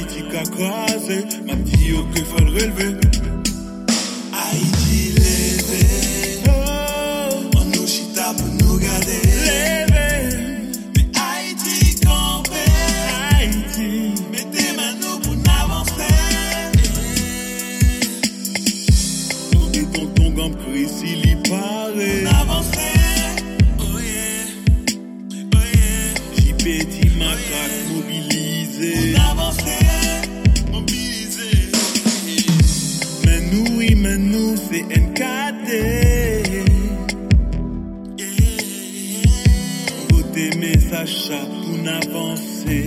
Haïti qu'a crasé, m'a dit au que faut le relever. Haïti levé, on oh, nous chita pour nous garder. Levé, mais Haïti campé, Haïti, mettez ma nous pour n'avancer. Nous dit ton ton gamme, Chrissy, l'y paraît. N'avancer. Petit macaque mobilisé. mobilisé. Mais nous, oui, mais nous, c'est NKD. Votez mes achats pour n'avancer.